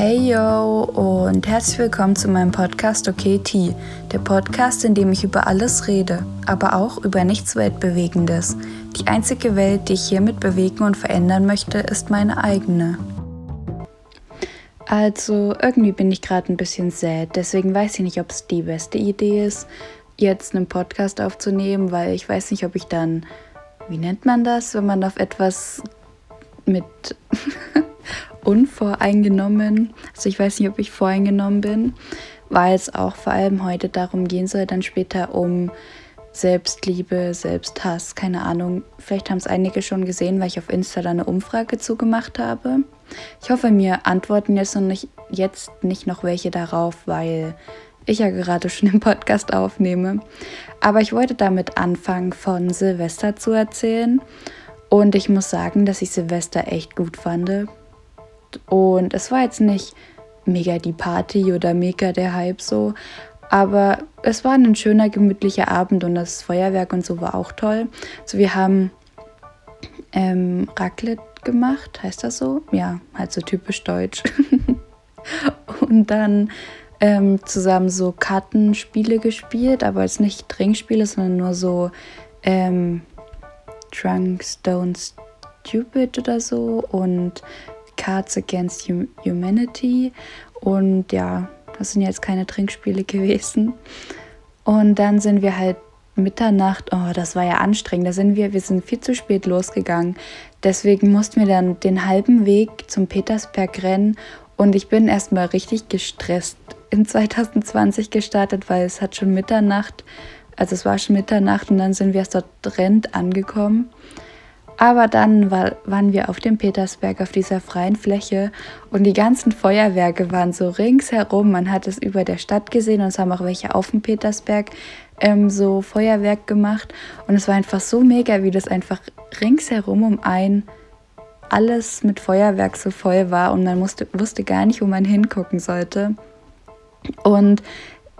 Hey yo und herzlich willkommen zu meinem Podcast Okay T, der Podcast, in dem ich über alles rede, aber auch über nichts Weltbewegendes. Die einzige Welt, die ich hiermit bewegen und verändern möchte, ist meine eigene. Also irgendwie bin ich gerade ein bisschen sad, deswegen weiß ich nicht, ob es die beste Idee ist, jetzt einen Podcast aufzunehmen, weil ich weiß nicht, ob ich dann, wie nennt man das, wenn man auf etwas mit unvoreingenommen. Also ich weiß nicht, ob ich voreingenommen bin, weil es auch vor allem heute darum gehen soll, dann später um Selbstliebe, Selbsthass, keine Ahnung. Vielleicht haben es einige schon gesehen, weil ich auf Insta da eine Umfrage zugemacht habe. Ich hoffe, mir antworten jetzt noch nicht, jetzt nicht noch welche darauf, weil ich ja gerade schon im Podcast aufnehme. Aber ich wollte damit anfangen, von Silvester zu erzählen. Und ich muss sagen, dass ich Silvester echt gut fand. Und es war jetzt nicht mega die Party oder mega der Hype so, aber es war ein schöner, gemütlicher Abend und das Feuerwerk und so war auch toll. Also wir haben ähm, Raclette gemacht, heißt das so? Ja, halt so typisch deutsch. und dann ähm, zusammen so Kartenspiele gespielt, aber jetzt nicht Trinkspiele, sondern nur so ähm, Drunk Stone Stupid oder so und Cards Against Humanity. Und ja, das sind jetzt keine Trinkspiele gewesen. Und dann sind wir halt Mitternacht, oh, das war ja anstrengend. Da sind wir, wir sind viel zu spät losgegangen. Deswegen mussten wir dann den halben Weg zum Petersberg rennen. Und ich bin erstmal richtig gestresst in 2020 gestartet, weil es hat schon Mitternacht, also es war schon Mitternacht und dann sind wir erst dort Rent angekommen. Aber dann war, waren wir auf dem Petersberg, auf dieser freien Fläche und die ganzen Feuerwerke waren so ringsherum. Man hat es über der Stadt gesehen und es haben auch welche auf dem Petersberg ähm, so Feuerwerk gemacht. Und es war einfach so mega, wie das einfach ringsherum um ein alles mit Feuerwerk so voll war und man musste, wusste gar nicht, wo man hingucken sollte. Und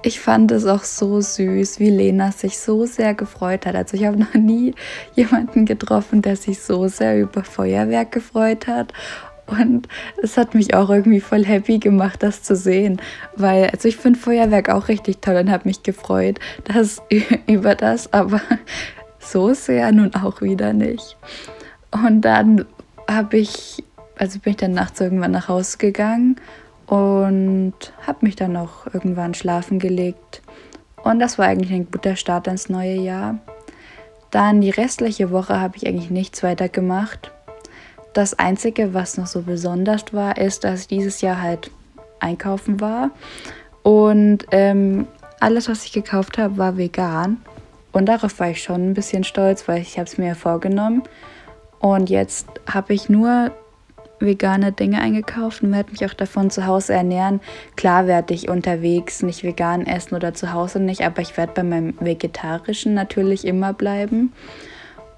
ich fand es auch so süß, wie Lena sich so sehr gefreut hat. Also ich habe noch nie jemanden getroffen, der sich so sehr über Feuerwerk gefreut hat. Und es hat mich auch irgendwie voll happy gemacht, das zu sehen. Weil, also ich finde Feuerwerk auch richtig toll und habe mich gefreut, dass über das, aber so sehr nun auch wieder nicht. Und dann habe ich, also bin ich dann nachts irgendwann nach Hause gegangen und habe mich dann auch irgendwann schlafen gelegt. Und das war eigentlich ein guter Start ins neue Jahr. Dann die restliche Woche habe ich eigentlich nichts weiter gemacht. Das Einzige, was noch so besonders war, ist, dass ich dieses Jahr halt einkaufen war. Und ähm, alles, was ich gekauft habe, war vegan. Und darauf war ich schon ein bisschen stolz, weil ich habe es mir vorgenommen. Und jetzt habe ich nur vegane Dinge eingekauft und werde mich auch davon zu Hause ernähren. Klar werde ich unterwegs nicht vegan essen oder zu Hause nicht, aber ich werde bei meinem vegetarischen natürlich immer bleiben.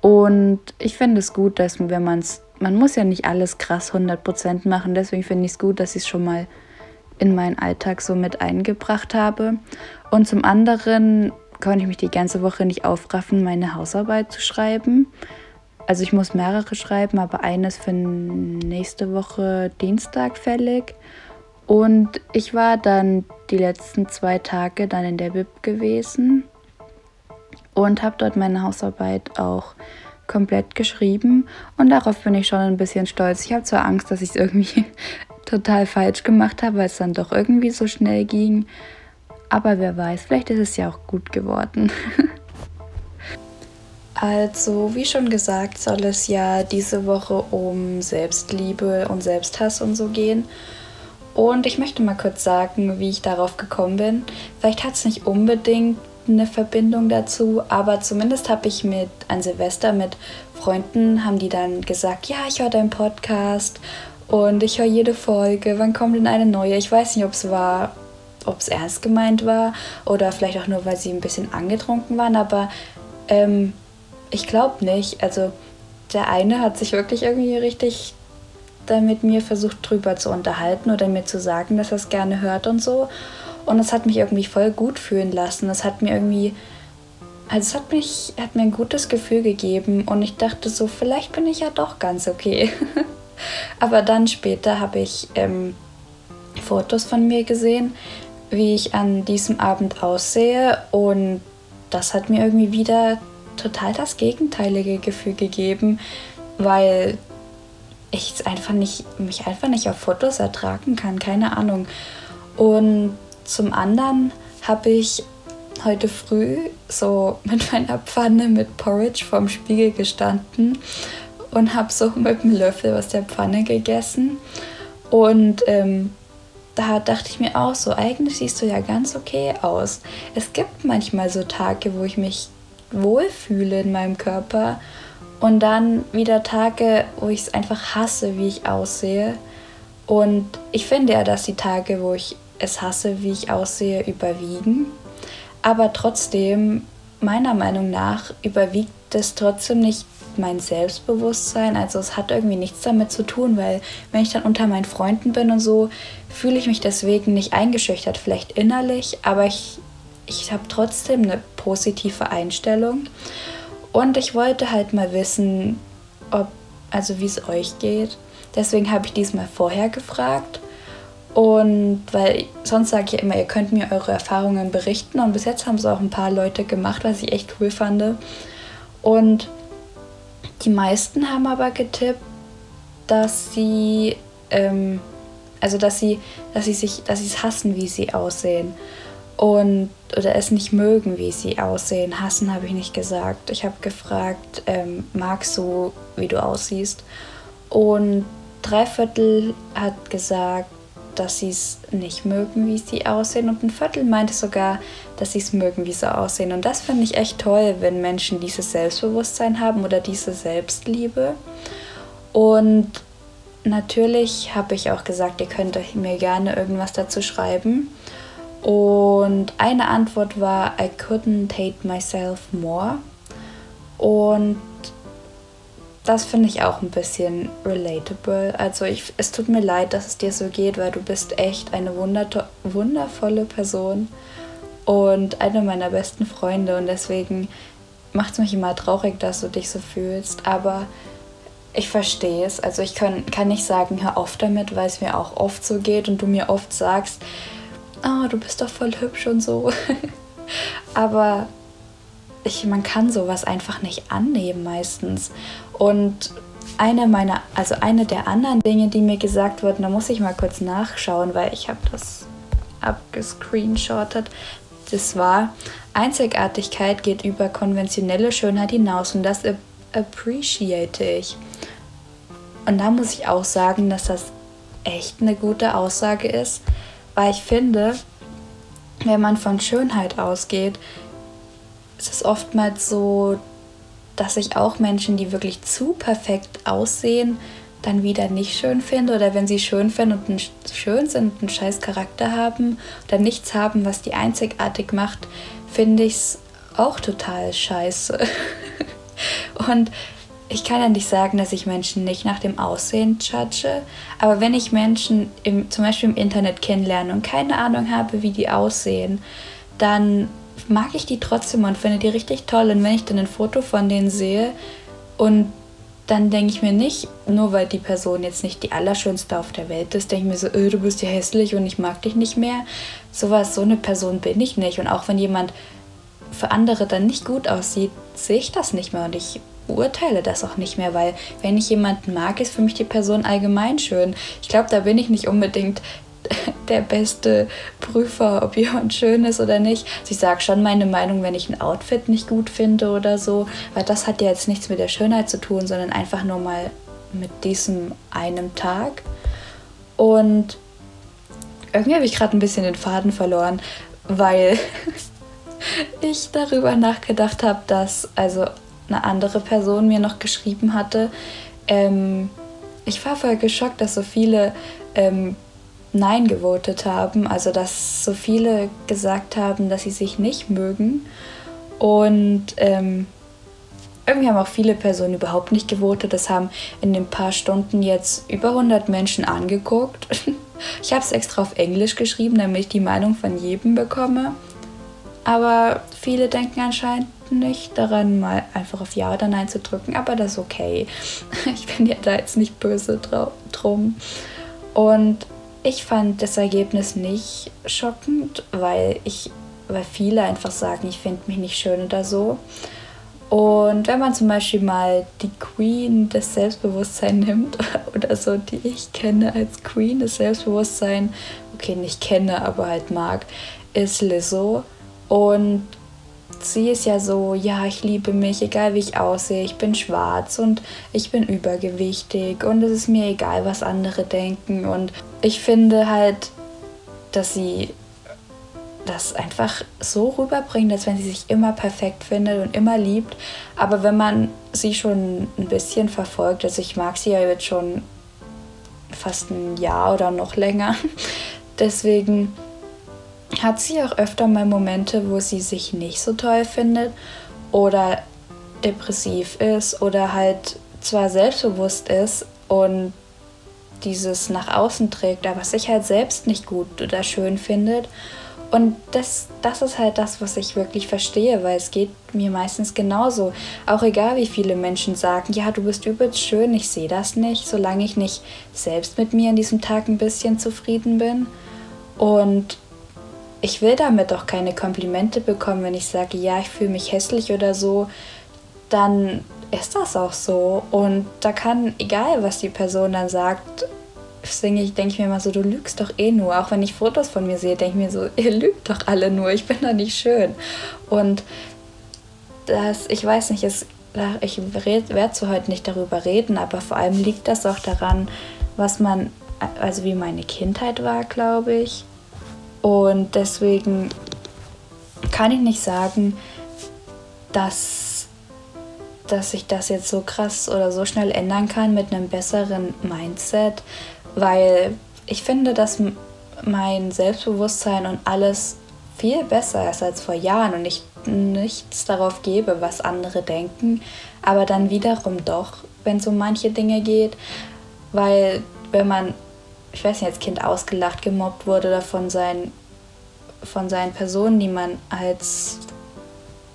Und ich finde es gut, dass wenn man es, man muss ja nicht alles krass 100% machen, deswegen finde ich es gut, dass ich es schon mal in meinen Alltag so mit eingebracht habe. Und zum anderen konnte ich mich die ganze Woche nicht aufraffen, meine Hausarbeit zu schreiben. Also ich muss mehrere schreiben, aber eines für nächste Woche Dienstag fällig. Und ich war dann die letzten zwei Tage dann in der Bib gewesen und habe dort meine Hausarbeit auch komplett geschrieben. Und darauf bin ich schon ein bisschen stolz. Ich habe zwar Angst, dass ich es irgendwie total falsch gemacht habe, weil es dann doch irgendwie so schnell ging. Aber wer weiß, vielleicht ist es ja auch gut geworden. Also, wie schon gesagt, soll es ja diese Woche um Selbstliebe und Selbsthass und so gehen. Und ich möchte mal kurz sagen, wie ich darauf gekommen bin. Vielleicht hat es nicht unbedingt eine Verbindung dazu, aber zumindest habe ich mit an Silvester mit Freunden, haben die dann gesagt, ja, ich höre deinen Podcast und ich höre jede Folge, wann kommt denn eine neue? Ich weiß nicht, ob es war, ob es ernst gemeint war oder vielleicht auch nur, weil sie ein bisschen angetrunken waren, aber ähm, ich glaube nicht. Also der eine hat sich wirklich irgendwie richtig dann mit mir versucht drüber zu unterhalten oder mir zu sagen, dass er es gerne hört und so. Und es hat mich irgendwie voll gut fühlen lassen. Es hat mir irgendwie, also es hat mich, hat mir ein gutes Gefühl gegeben und ich dachte so, vielleicht bin ich ja doch ganz okay. Aber dann später habe ich ähm, Fotos von mir gesehen, wie ich an diesem Abend aussehe und das hat mir irgendwie wieder total das gegenteilige Gefühl gegeben, weil ich einfach nicht, mich einfach nicht auf Fotos ertragen kann, keine Ahnung. Und zum anderen habe ich heute früh so mit meiner Pfanne mit Porridge vorm Spiegel gestanden und habe so mit dem Löffel aus der Pfanne gegessen. Und ähm, da dachte ich mir auch so, eigentlich siehst du ja ganz okay aus. Es gibt manchmal so Tage, wo ich mich wohlfühle in meinem Körper und dann wieder Tage, wo ich es einfach hasse, wie ich aussehe. Und ich finde ja, dass die Tage, wo ich es hasse, wie ich aussehe, überwiegen. Aber trotzdem, meiner Meinung nach, überwiegt es trotzdem nicht mein Selbstbewusstsein. Also es hat irgendwie nichts damit zu tun, weil wenn ich dann unter meinen Freunden bin und so, fühle ich mich deswegen nicht eingeschüchtert, vielleicht innerlich, aber ich, ich habe trotzdem eine positive Einstellung. Und ich wollte halt mal wissen, ob, also wie es euch geht. Deswegen habe ich diesmal vorher gefragt. Und weil sonst sage ich ja immer, ihr könnt mir eure Erfahrungen berichten. Und bis jetzt haben es auch ein paar Leute gemacht, was ich echt cool fand. Und die meisten haben aber getippt, dass sie, ähm, also dass sie, dass sie sich, dass sie es hassen, wie sie aussehen. Und oder es nicht mögen, wie sie aussehen. Hassen habe ich nicht gesagt. Ich habe gefragt, ähm, magst du, wie du aussiehst? Und drei Viertel hat gesagt, dass sie es nicht mögen, wie sie aussehen. Und ein Viertel meinte sogar, dass sie es mögen, wie sie aussehen. Und das finde ich echt toll, wenn Menschen dieses Selbstbewusstsein haben oder diese Selbstliebe. Und natürlich habe ich auch gesagt, ihr könnt mir gerne irgendwas dazu schreiben. Und eine Antwort war, I couldn't hate myself more. Und das finde ich auch ein bisschen relatable. Also ich, es tut mir leid, dass es dir so geht, weil du bist echt eine wundervolle Person und eine meiner besten Freunde und deswegen macht es mich immer traurig, dass du dich so fühlst. Aber ich verstehe es. Also ich kann, kann nicht sagen, hör auf damit, weil es mir auch oft so geht und du mir oft sagst, oh, du bist doch voll hübsch und so. Aber ich, man kann sowas einfach nicht annehmen meistens. Und eine meiner, also eine der anderen Dinge, die mir gesagt wurden, da muss ich mal kurz nachschauen, weil ich habe das abgescreenshottet. Das war, Einzigartigkeit geht über konventionelle Schönheit hinaus und das appreciate ich. Und da muss ich auch sagen, dass das echt eine gute Aussage ist, weil ich finde, wenn man von Schönheit ausgeht, ist es oftmals so, dass ich auch Menschen, die wirklich zu perfekt aussehen, dann wieder nicht schön finde oder wenn sie schön finden und schön sind und einen scheiß Charakter haben oder nichts haben, was die einzigartig macht, finde ich es auch total scheiße. und ich kann ja nicht sagen, dass ich Menschen nicht nach dem Aussehen judge, aber wenn ich Menschen im, zum Beispiel im Internet kennenlerne und keine Ahnung habe, wie die aussehen, dann mag ich die trotzdem und finde die richtig toll. Und wenn ich dann ein Foto von denen sehe und dann denke ich mir nicht, nur weil die Person jetzt nicht die allerschönste auf der Welt ist, denke ich mir so, öh, du bist ja hässlich und ich mag dich nicht mehr. Sowas, so eine Person bin ich nicht. Und auch wenn jemand für andere dann nicht gut aussieht, sehe ich das nicht mehr und ich beurteile das auch nicht mehr, weil wenn ich jemanden mag, ist für mich die Person allgemein schön. Ich glaube, da bin ich nicht unbedingt der beste Prüfer, ob jemand schön ist oder nicht. Also ich sage schon meine Meinung, wenn ich ein Outfit nicht gut finde oder so, weil das hat ja jetzt nichts mit der Schönheit zu tun, sondern einfach nur mal mit diesem einen Tag. Und irgendwie habe ich gerade ein bisschen den Faden verloren, weil ich darüber nachgedacht habe, dass also eine andere Person mir noch geschrieben hatte. Ähm, ich war voll geschockt, dass so viele ähm, Nein gewotet haben, also dass so viele gesagt haben, dass sie sich nicht mögen. Und ähm, irgendwie haben auch viele Personen überhaupt nicht gewotet. Das haben in den paar Stunden jetzt über 100 Menschen angeguckt. Ich habe es extra auf Englisch geschrieben, damit ich die Meinung von jedem bekomme. Aber viele denken anscheinend nicht daran, mal einfach auf Ja oder Nein zu drücken. Aber das ist okay. Ich bin ja da jetzt nicht böse drum. Und ich fand das Ergebnis nicht schockend, weil ich, weil viele einfach sagen, ich finde mich nicht schön oder so. Und wenn man zum Beispiel mal die Queen des Selbstbewusstseins nimmt oder so, die ich kenne als Queen des Selbstbewusstseins, okay, nicht kenne, aber halt mag, ist Lizzo. Und sie ist ja so, ja, ich liebe mich, egal wie ich aussehe, ich bin schwarz und ich bin übergewichtig und es ist mir egal, was andere denken. Und ich finde halt, dass sie das einfach so rüberbringt, als wenn sie sich immer perfekt findet und immer liebt. Aber wenn man sie schon ein bisschen verfolgt, also ich mag sie ja jetzt schon fast ein Jahr oder noch länger, deswegen hat sie auch öfter mal Momente, wo sie sich nicht so toll findet oder depressiv ist oder halt zwar selbstbewusst ist und dieses nach außen trägt, aber sich halt selbst nicht gut oder schön findet. Und das, das ist halt das, was ich wirklich verstehe, weil es geht mir meistens genauso. Auch egal, wie viele Menschen sagen, ja, du bist übelst schön, ich sehe das nicht, solange ich nicht selbst mit mir an diesem Tag ein bisschen zufrieden bin. Und ich will damit auch keine Komplimente bekommen, wenn ich sage, ja, ich fühle mich hässlich oder so, dann ist das auch so. Und da kann, egal was die Person dann sagt, singe ich, denke ich mir immer so, du lügst doch eh nur. Auch wenn ich Fotos von mir sehe, denke ich mir so, ihr lügt doch alle nur, ich bin doch nicht schön. Und das, ich weiß nicht, es, ich werde zu heute nicht darüber reden, aber vor allem liegt das auch daran, was man, also wie meine Kindheit war, glaube ich und deswegen kann ich nicht sagen, dass, dass ich das jetzt so krass oder so schnell ändern kann mit einem besseren Mindset, weil ich finde, dass mein Selbstbewusstsein und alles viel besser ist als vor Jahren und ich nichts darauf gebe, was andere denken, aber dann wiederum doch, wenn es um manche Dinge geht, weil wenn man ich weiß nicht, als Kind ausgelacht, gemobbt wurde oder von seinen, von seinen Personen, die man als,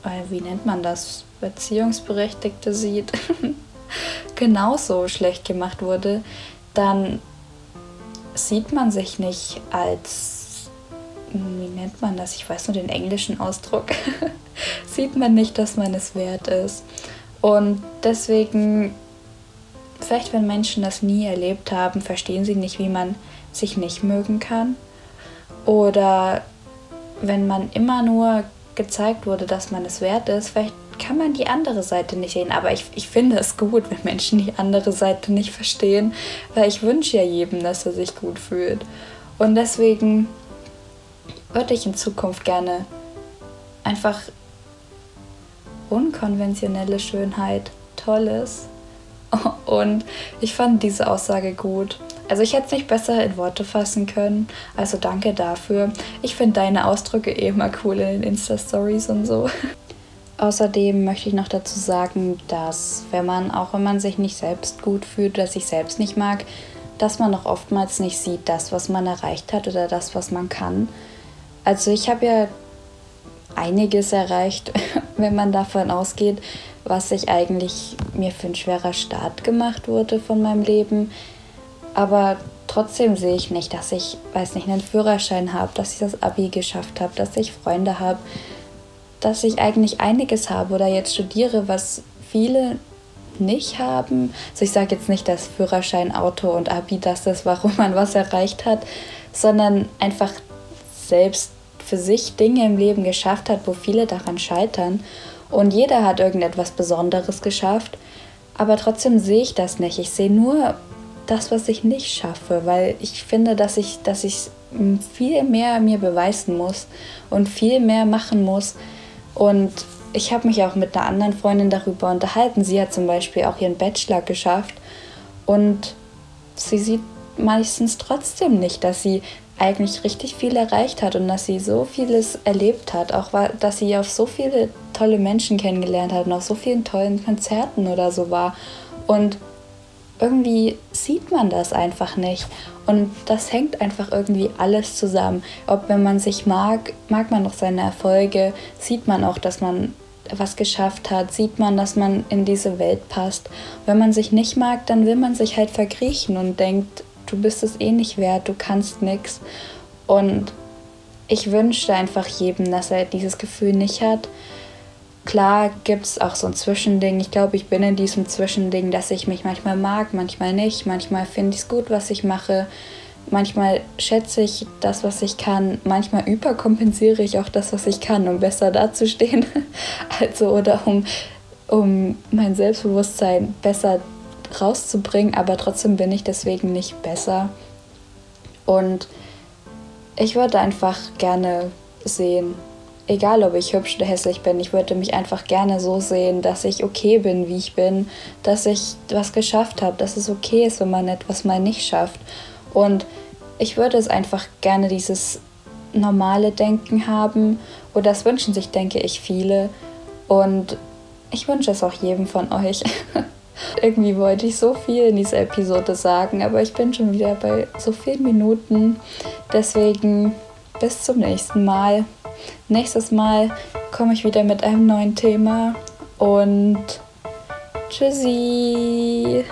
äh, wie nennt man das, Beziehungsberechtigte sieht, genauso schlecht gemacht wurde, dann sieht man sich nicht als, wie nennt man das, ich weiß nur den englischen Ausdruck, sieht man nicht, dass man es wert ist. Und deswegen Vielleicht, wenn Menschen das nie erlebt haben, verstehen sie nicht, wie man sich nicht mögen kann. Oder wenn man immer nur gezeigt wurde, dass man es wert ist, vielleicht kann man die andere Seite nicht sehen. Aber ich, ich finde es gut, wenn Menschen die andere Seite nicht verstehen, weil ich wünsche ja jedem, dass er sich gut fühlt. Und deswegen würde ich in Zukunft gerne einfach unkonventionelle Schönheit, Tolles und ich fand diese Aussage gut. Also ich hätte es nicht besser in Worte fassen können. Also danke dafür. Ich finde deine Ausdrücke eh immer cool in den Insta-Stories und so. Außerdem möchte ich noch dazu sagen, dass wenn man, auch wenn man sich nicht selbst gut fühlt oder sich selbst nicht mag, dass man auch oftmals nicht sieht, das, was man erreicht hat oder das, was man kann. Also ich habe ja einiges erreicht, wenn man davon ausgeht, was ich eigentlich mir für ein schwerer Start gemacht wurde von meinem Leben. Aber trotzdem sehe ich nicht, dass ich, weiß nicht, einen Führerschein habe, dass ich das Abi geschafft habe, dass ich Freunde habe, dass ich eigentlich einiges habe oder jetzt studiere, was viele nicht haben. Also ich sage jetzt nicht, dass Führerschein, Auto und Abi das ist, warum man was erreicht hat, sondern einfach selbst für sich Dinge im Leben geschafft hat, wo viele daran scheitern. Und jeder hat irgendetwas Besonderes geschafft. Aber trotzdem sehe ich das nicht. Ich sehe nur das, was ich nicht schaffe, weil ich finde, dass ich, dass ich viel mehr mir beweisen muss und viel mehr machen muss. Und ich habe mich auch mit einer anderen Freundin darüber unterhalten. Sie hat zum Beispiel auch ihren Bachelor geschafft und sie sieht meistens trotzdem nicht, dass sie eigentlich richtig viel erreicht hat und dass sie so vieles erlebt hat, auch dass sie auf so viele tolle Menschen kennengelernt hat und auf so vielen tollen Konzerten oder so war. Und irgendwie sieht man das einfach nicht. Und das hängt einfach irgendwie alles zusammen. Ob wenn man sich mag, mag man noch seine Erfolge, sieht man auch, dass man was geschafft hat, sieht man, dass man in diese Welt passt. Wenn man sich nicht mag, dann will man sich halt verkriechen und denkt, du bist es eh nicht wert, du kannst nichts. Und ich wünschte einfach jedem, dass er dieses Gefühl nicht hat. Klar gibt es auch so ein Zwischending. Ich glaube, ich bin in diesem Zwischending, dass ich mich manchmal mag, manchmal nicht. Manchmal finde ich es gut, was ich mache. Manchmal schätze ich das, was ich kann. Manchmal überkompensiere ich auch das, was ich kann, um besser dazustehen. Also, oder um, um mein Selbstbewusstsein besser rauszubringen. Aber trotzdem bin ich deswegen nicht besser. Und ich würde einfach gerne sehen, egal ob ich hübsch oder hässlich bin, ich würde mich einfach gerne so sehen, dass ich okay bin, wie ich bin, dass ich was geschafft habe, dass es okay ist, wenn man etwas mal nicht schafft. Und ich würde es einfach gerne dieses normale Denken haben oder das wünschen sich, denke ich, viele. Und ich wünsche es auch jedem von euch. Irgendwie wollte ich so viel in dieser Episode sagen, aber ich bin schon wieder bei so vielen Minuten. Deswegen bis zum nächsten Mal. Nächstes Mal komme ich wieder mit einem neuen Thema und tschüssi.